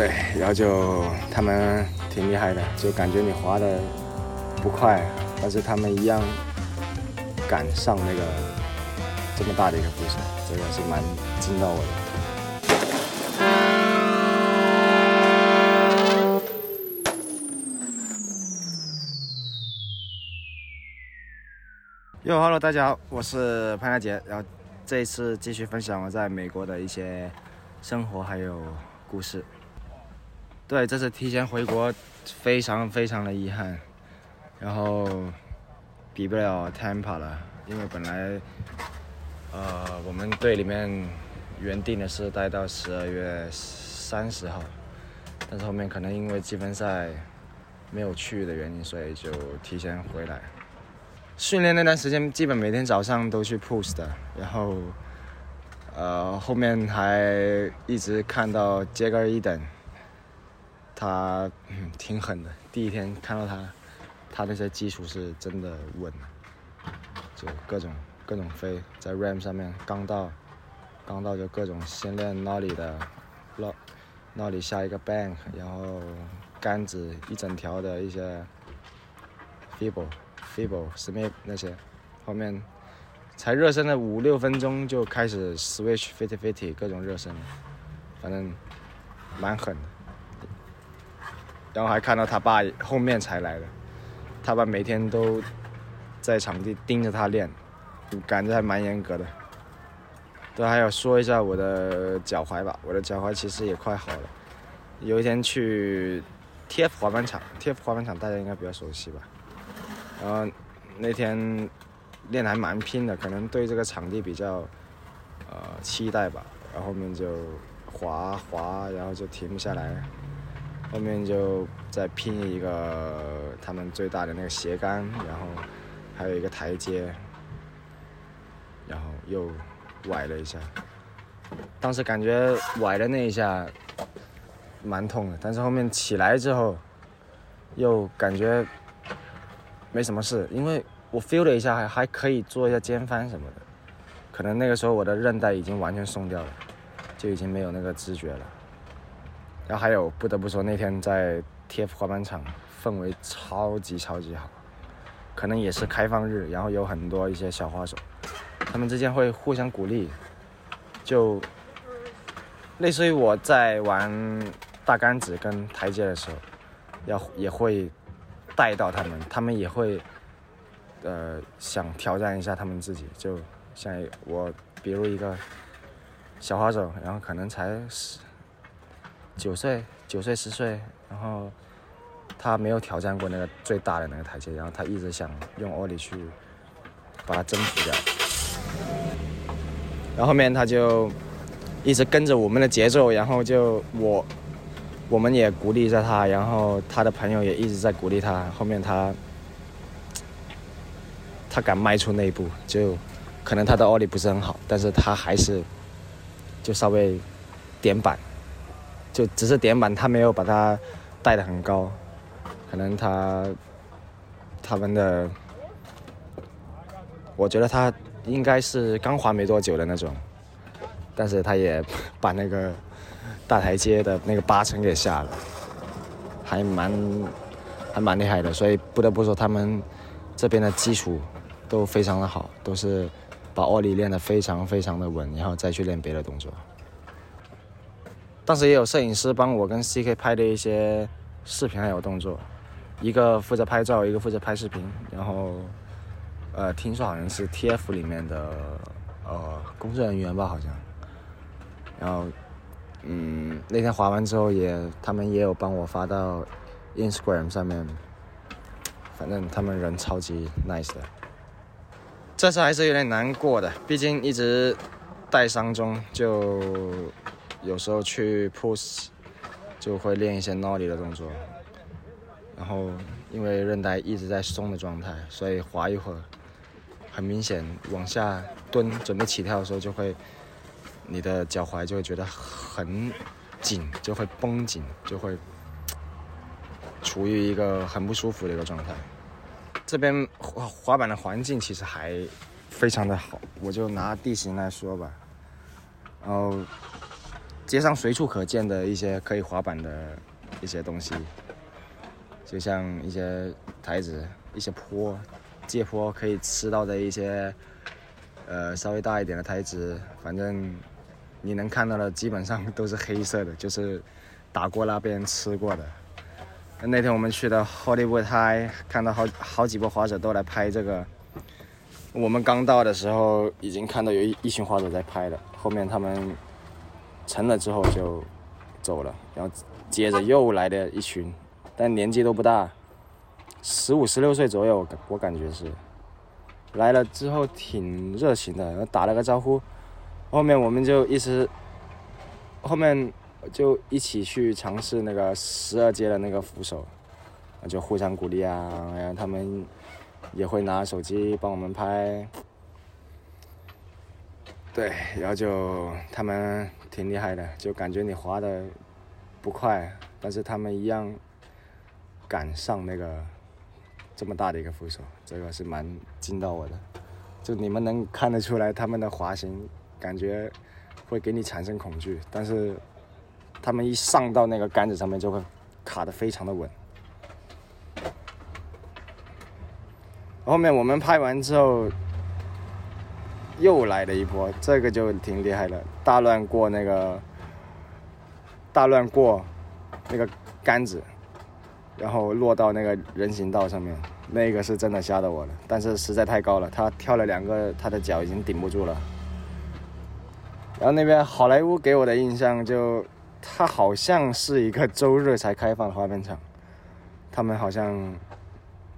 对，然后就他们挺厉害的，就感觉你滑的不快，但是他们一样赶上那个这么大的一个扶手，这个是蛮惊到我的。哟，Hello，大家好，我是潘大杰，然后这一次继续分享我在美国的一些生活还有故事。对，这次提前回国，非常非常的遗憾，然后比不了 Tampa 了，因为本来呃我们队里面原定的是待到十二月三十号，但是后面可能因为积分赛没有去的原因，所以就提前回来。训练那段时间，基本每天早上都去 push 的，然后，呃，后面还一直看到杰格伊登，他挺狠的。第一天看到他，他那些基础是真的稳，就各种各种飞，在 ram 上面刚到，刚到就各种先练 nollie 的，nollie 下一个 bank，然后杆子一整条的一些 feeble。Fable、Smith 那些，后面才热身了五六分钟就开始 Switch、Fifty Fifty 各种热身，反正蛮狠的。然后还看到他爸后面才来的，他爸每天都在场地盯着他练，感觉还蛮严格的。对，还要说一下我的脚踝吧，我的脚踝其实也快好了。有一天去 TF 滑板场，TF 滑板场大家应该比较熟悉吧。然后那天练还蛮拼的，可能对这个场地比较呃期待吧。然后后面就滑滑，然后就停不下来。后面就再拼一个他们最大的那个斜杆，然后还有一个台阶，然后又崴了一下。当时感觉崴的那一下蛮痛的，但是后面起来之后又感觉。没什么事，因为我 feel 了一下，还还可以做一下肩翻什么的。可能那个时候我的韧带已经完全松掉了，就已经没有那个知觉了。然后还有不得不说，那天在 TF 滑板场氛围超级超级好，可能也是开放日，然后有很多一些小滑手，他们之间会互相鼓励，就类似于我在玩大杆子跟台阶的时候，要也会。带到他们，他们也会，呃，想挑战一下他们自己。就像我，比如一个小滑手，然后可能才十九岁、九岁、十岁，然后他没有挑战过那个最大的那个台阶，然后他一直想用奥利去把它征服掉。然后后面他就一直跟着我们的节奏，然后就我。我们也鼓励着他，然后他的朋友也一直在鼓励他。后面他，他敢迈出那一步，就可能他的奥利不是很好，但是他还是就稍微点板，就只是点板，他没有把他带的很高。可能他他们的，我觉得他应该是刚滑没多久的那种，但是他也把那个。大台阶的那个八成给下了，还蛮还蛮厉害的，所以不得不说他们这边的基础都非常的好，都是把奥利练得非常非常的稳，然后再去练别的动作。当时也有摄影师帮我跟 CK 拍的一些视频还有动作，一个负责拍照，一个负责拍视频，然后呃听说好像是 TF 里面的呃工作人员吧，好像，然后。嗯，那天滑完之后也，他们也有帮我发到 Instagram 上面，反正他们人超级 nice 的。这次还是有点难过的，毕竟一直带伤中，就有时候去 push 就会练一些 nollie 的动作，然后因为韧带一直在松的状态，所以滑一会儿，很明显往下蹲准备起跳的时候就会。你的脚踝就会觉得很紧，就会绷紧，就会处于一个很不舒服的一个状态。这边滑滑板的环境其实还非常的好，我就拿地形来说吧。然后街上随处可见的一些可以滑板的一些东西，就像一些台子、一些坡、借坡可以吃到的一些，呃，稍微大一点的台子，反正你能看到的基本上都是黑色的，就是打过那边吃过的。那天我们去的 Hollywood 台看到好好几波滑者都来拍这个。我们刚到的时候，已经看到有一一群滑者在拍了，后面他们。成了之后就走了，然后接着又来的一群，但年纪都不大，十五十六岁左右，我感觉是来了之后挺热情的，然后打了个招呼，后面我们就一直后面就一起去尝试那个十二阶的那个扶手，就互相鼓励啊，然后他们也会拿手机帮我们拍。对，然后就他们挺厉害的，就感觉你滑的不快，但是他们一样赶上那个这么大的一个扶手，这个是蛮惊到我的。就你们能看得出来，他们的滑行感觉会给你产生恐惧，但是他们一上到那个杆子上面就会卡的非常的稳。后面我们拍完之后。又来了一波，这个就挺厉害的，大乱过那个，大乱过那个杆子，然后落到那个人行道上面，那个是真的吓到我了，但是实在太高了，他跳了两个，他的脚已经顶不住了。然后那边好莱坞给我的印象就，它好像是一个周日才开放的滑板场，他们好像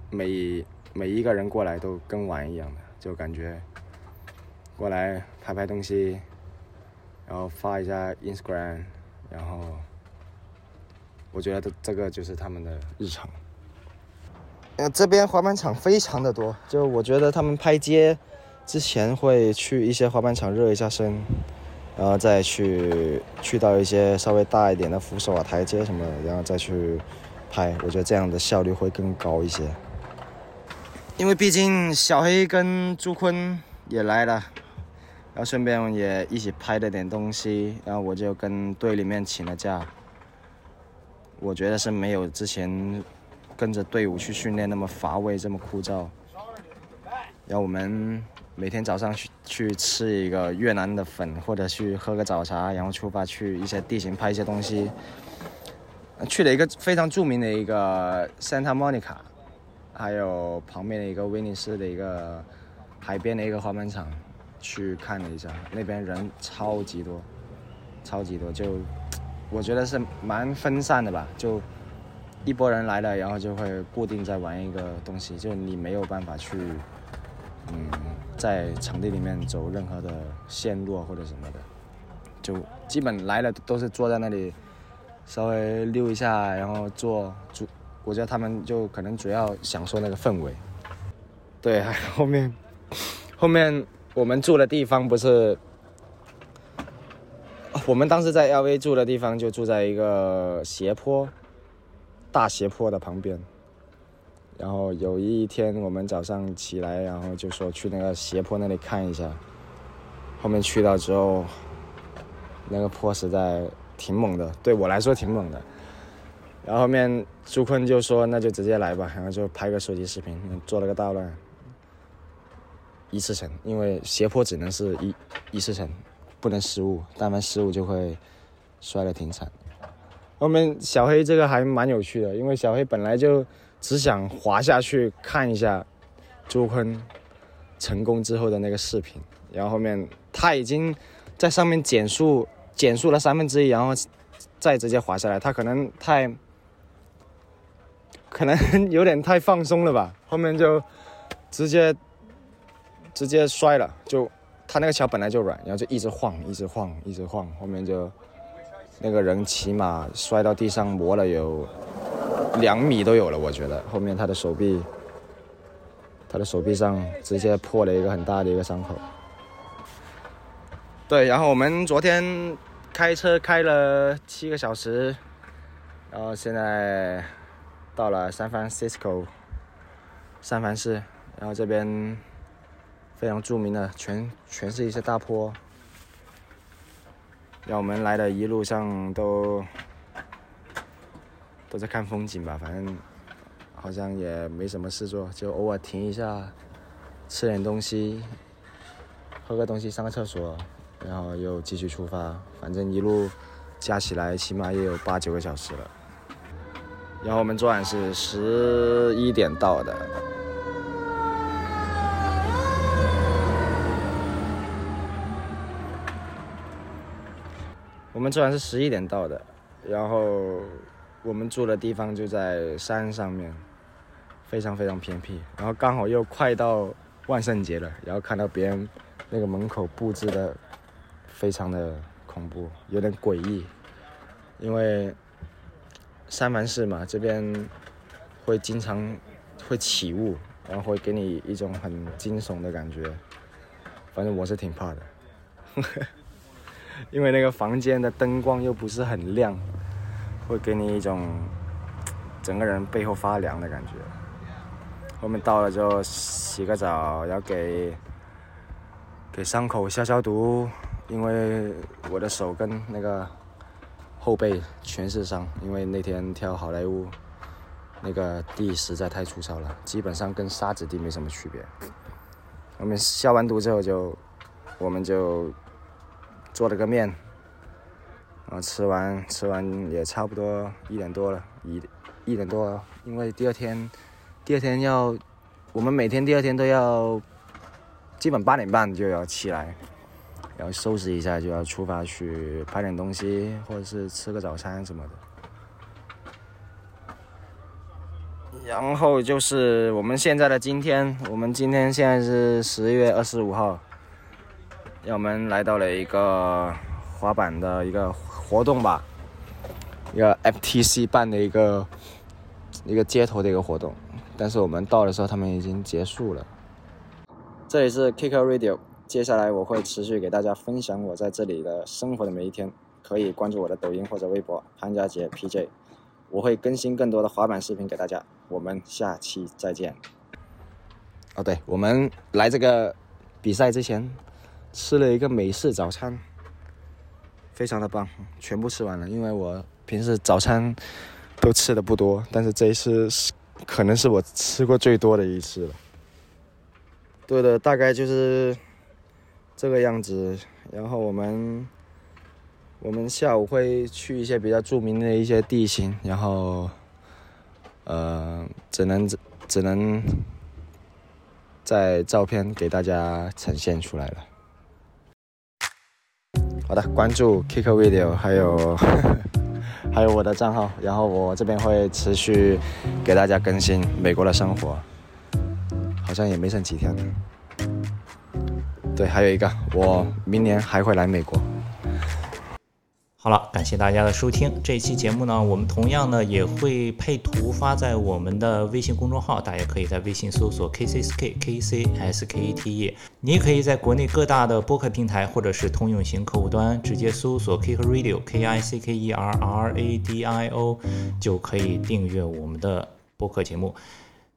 每每一个人过来都跟玩一样的，就感觉。过来拍拍东西，然后发一下 Instagram，然后我觉得这个就是他们的日常。呃，这边滑板场非常的多，就我觉得他们拍街之前会去一些滑板场热一下身，然后再去去到一些稍微大一点的扶手啊、台阶什么的，然后再去拍。我觉得这样的效率会更高一些，因为毕竟小黑跟朱坤也来了。然后顺便也一起拍了点东西，然后我就跟队里面请了假。我觉得是没有之前跟着队伍去训练那么乏味，这么枯燥。然后我们每天早上去去吃一个越南的粉，或者去喝个早茶，然后出发去一些地形拍一些东西。去了一个非常著名的一个 Santa Monica，还有旁边的一个威尼斯的一个海边的一个滑板场。去看了一下，那边人超级多，超级多，就我觉得是蛮分散的吧。就一波人来了，然后就会固定在玩一个东西，就你没有办法去，嗯，在场地里面走任何的线路或者什么的，就基本来了都是坐在那里，稍微溜一下，然后坐主，我觉得他们就可能主要享受那个氛围。对，后面后面。我们住的地方不是，我们当时在 LV 住的地方就住在一个斜坡，大斜坡的旁边。然后有一天我们早上起来，然后就说去那个斜坡那里看一下。后面去到之后，那个坡实在挺猛的，对我来说挺猛的。然后后面朱坤就说那就直接来吧，然后就拍个手机视频，做了个大乱。一次成，因为斜坡只能是一一次成，不能失误，但凡失误就会摔得挺惨。后面小黑这个还蛮有趣的，因为小黑本来就只想滑下去看一下朱坤成功之后的那个视频，然后后面他已经在上面减速减速了三分之一，然后再直接滑下来，他可能太可能有点太放松了吧，后面就直接。直接摔了，就他那个桥本来就软，然后就一直晃，一直晃，一直晃，后面就那个人起码摔到地上磨了有两米都有了，我觉得后面他的手臂，他的手臂上直接破了一个很大的一个伤口。对，然后我们昨天开车开了七个小时，然后现在到了 San Francisco，三藩市，然后这边。非常著名的，全全是一些大坡。让我们来的一路上都都在看风景吧，反正好像也没什么事做，就偶尔停一下，吃点东西，喝个东西，上个厕所，然后又继续出发。反正一路加起来起码也有八九个小时了。然后我们昨晚是十一点到的。我们昨晚是十一点到的，然后我们住的地方就在山上面，非常非常偏僻。然后刚好又快到万圣节了，然后看到别人那个门口布置的非常的恐怖，有点诡异。因为三藩市嘛，这边会经常会起雾，然后会给你一种很惊悚的感觉。反正我是挺怕的。呵呵 因为那个房间的灯光又不是很亮，会给你一种整个人背后发凉的感觉。后面到了就洗个澡，要给给伤口消消毒，因为我的手跟那个后背全是伤，因为那天跳好莱坞，那个地实在太粗糙了，基本上跟沙子地没什么区别。后面消完毒之后就我们就。做了个面，然后吃完吃完也差不多一点多了，一一点多，因为第二天第二天要我们每天第二天都要基本八点半就要起来，然后收拾一下就要出发去拍点东西，或者是吃个早餐什么的。然后就是我们现在的今天，我们今天现在是十月二十五号。让我们来到了一个滑板的一个活动吧，一个 FTC 办的一个一个街头的一个活动，但是我们到的时候，他们已经结束了。这里是 Kicker Radio，接下来我会持续给大家分享我在这里的生活的每一天，可以关注我的抖音或者微博潘家杰 PJ，我会更新更多的滑板视频给大家。我们下期再见。哦，对，我们来这个比赛之前。吃了一个美式早餐，非常的棒，全部吃完了。因为我平时早餐都吃的不多，但是这一次是可能是我吃过最多的一次了。对的，大概就是这个样子。然后我们我们下午会去一些比较著名的一些地形，然后呃，只能只能在照片给大家呈现出来了。好的，关注 Kick Video，还有 还有我的账号，然后我这边会持续给大家更新美国的生活，好像也没剩几天了。对，还有一个，我明年还会来美国。好了，感谢大家的收听。这一期节目呢，我们同样呢也会配图发在我们的微信公众号，大家可以在微信搜索 KCSK KCSKETE。你也可以在国内各大的播客平台或者是通用型客户端直接搜索 Kick Radio K I C K E R R A D I O，就可以订阅我们的播客节目。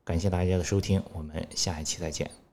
感谢大家的收听，我们下一期再见。